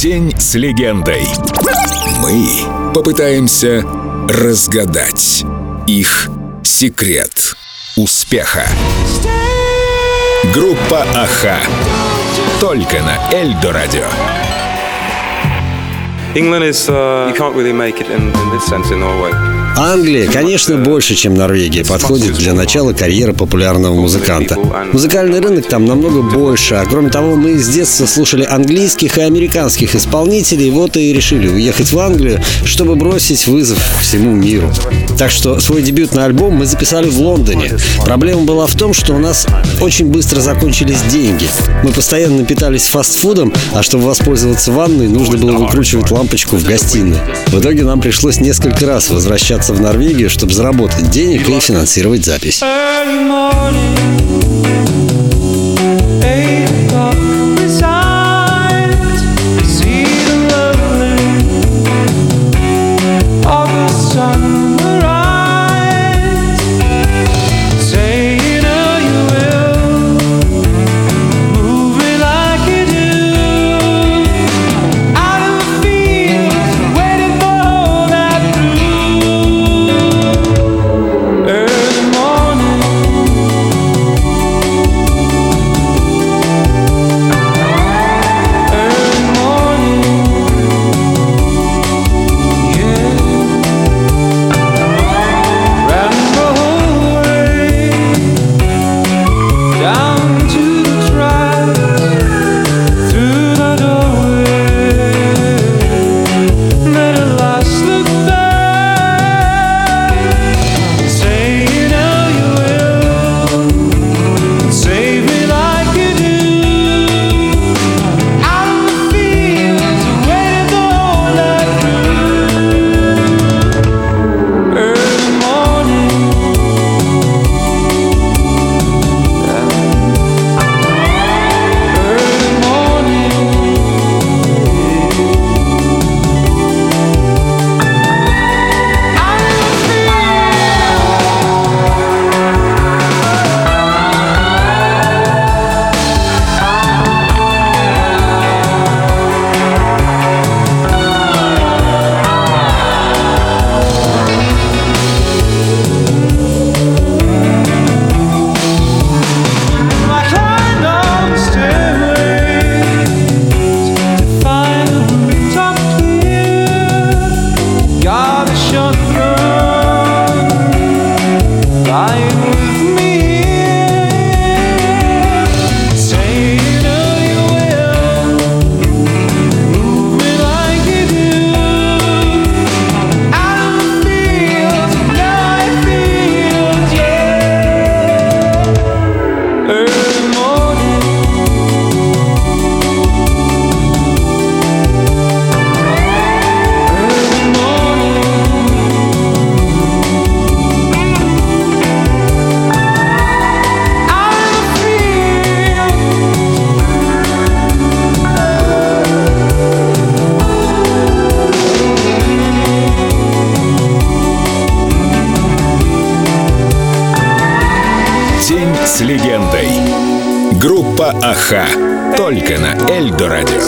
День с легендой. Мы попытаемся разгадать их секрет успеха. Группа Аха. Только на Эльдо Радио. England is uh, you can't really make it in, in this sense in Norway. Англия, конечно, больше, чем Норвегия, подходит для начала карьеры популярного музыканта. Музыкальный рынок там намного больше, а кроме того, мы с детства слушали английских и американских исполнителей, вот и решили уехать в Англию, чтобы бросить вызов всему миру. Так что свой дебютный альбом мы записали в Лондоне. Проблема была в том, что у нас очень быстро закончились деньги. Мы постоянно питались фастфудом, а чтобы воспользоваться ванной, нужно было выкручивать лампочку в гостиной. В итоге нам пришлось несколько раз возвращаться в Норвегию, чтобы заработать денег и финансировать запись. с легендой. Группа Аха. Только на Эльдо Радио.